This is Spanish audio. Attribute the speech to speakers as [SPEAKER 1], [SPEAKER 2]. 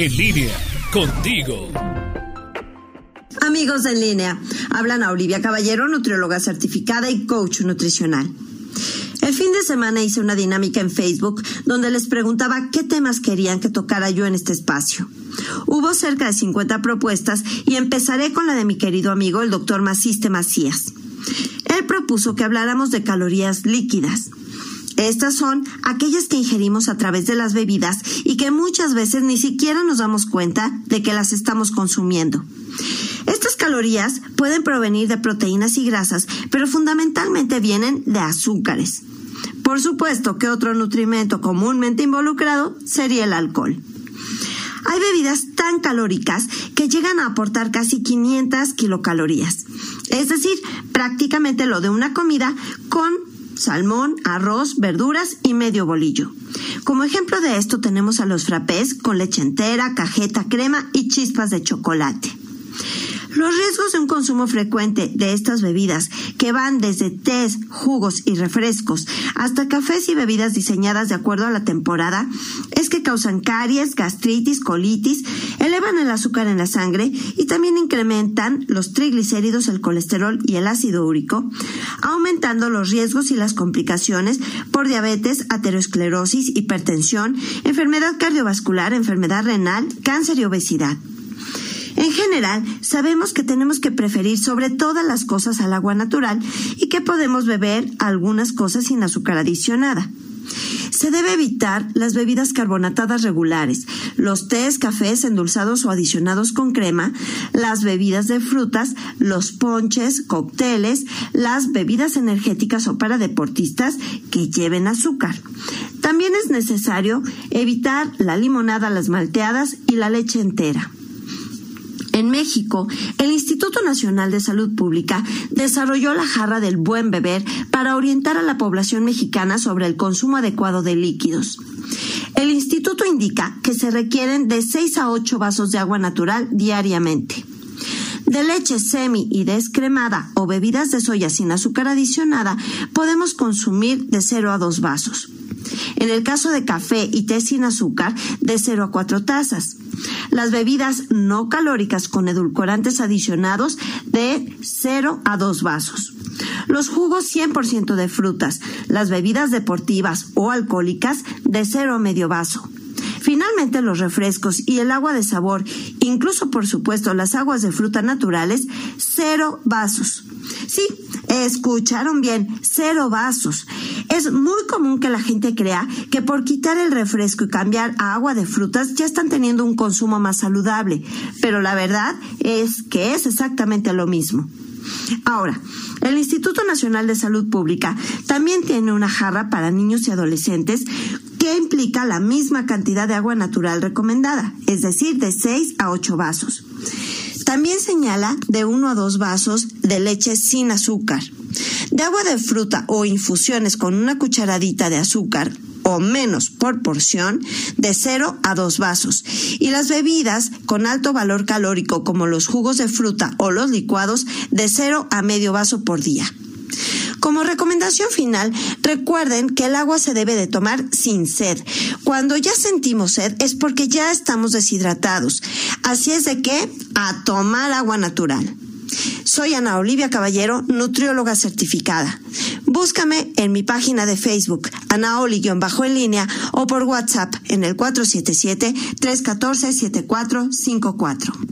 [SPEAKER 1] En línea, contigo.
[SPEAKER 2] Amigos en línea, hablan a Olivia Caballero, nutrióloga certificada y coach nutricional. El fin de semana hice una dinámica en Facebook donde les preguntaba qué temas querían que tocara yo en este espacio. Hubo cerca de 50 propuestas y empezaré con la de mi querido amigo el doctor Maciste Macías. Él propuso que habláramos de calorías líquidas. Estas son aquellas que ingerimos a través de las bebidas y que muchas veces ni siquiera nos damos cuenta de que las estamos consumiendo. Estas calorías pueden provenir de proteínas y grasas, pero fundamentalmente vienen de azúcares. Por supuesto que otro nutrimento comúnmente involucrado sería el alcohol. Hay bebidas tan calóricas que llegan a aportar casi 500 kilocalorías, es decir, prácticamente lo de una comida con salmón, arroz, verduras y medio bolillo. Como ejemplo de esto tenemos a los frappés con leche entera, cajeta, crema y chispas de chocolate. Los riesgos de un consumo frecuente de estas bebidas, que van desde tés, jugos y refrescos hasta cafés y bebidas diseñadas de acuerdo a la temporada, es que causan caries, gastritis, colitis, elevan el azúcar en la sangre y también incrementan los triglicéridos, el colesterol y el ácido úrico, aumentando los riesgos y las complicaciones por diabetes, aterosclerosis, hipertensión, enfermedad cardiovascular, enfermedad renal, cáncer y obesidad. En general, sabemos que tenemos que preferir sobre todas las cosas al agua natural y que podemos beber algunas cosas sin azúcar adicionada. Se debe evitar las bebidas carbonatadas regulares, los tés, cafés endulzados o adicionados con crema, las bebidas de frutas, los ponches, cócteles, las bebidas energéticas o para deportistas que lleven azúcar. También es necesario evitar la limonada, las malteadas y la leche entera. En México, el Instituto Nacional de Salud Pública desarrolló la jarra del buen beber para orientar a la población mexicana sobre el consumo adecuado de líquidos. El instituto indica que se requieren de 6 a 8 vasos de agua natural diariamente. De leche semi y descremada o bebidas de soya sin azúcar adicionada podemos consumir de 0 a 2 vasos. En el caso de café y té sin azúcar, de 0 a 4 tazas. Las bebidas no calóricas con edulcorantes adicionados de 0 a 2 vasos. Los jugos 100% de frutas, las bebidas deportivas o alcohólicas de 0 a medio vaso. Finalmente, los refrescos y el agua de sabor, incluso por supuesto las aguas de fruta naturales, cero vasos. Sí, escucharon bien, cero vasos. Es muy común que la gente crea que por quitar el refresco y cambiar a agua de frutas ya están teniendo un consumo más saludable, pero la verdad es que es exactamente lo mismo. Ahora, el Instituto Nacional de Salud Pública también tiene una jarra para niños y adolescentes que implica la misma cantidad de agua natural recomendada, es decir, de 6 a 8 vasos. También señala de 1 a 2 vasos de leche sin azúcar. De agua de fruta o infusiones con una cucharadita de azúcar o menos por porción de 0 a 2 vasos. Y las bebidas con alto valor calórico como los jugos de fruta o los licuados de 0 a medio vaso por día. Como recomendación final, recuerden que el agua se debe de tomar sin sed. Cuando ya sentimos sed es porque ya estamos deshidratados. Así es de que a tomar agua natural. Soy Ana Olivia Caballero, nutrióloga certificada. Búscame en mi página de Facebook, Ana Oli-bajo en línea o por WhatsApp en el 477-314-7454.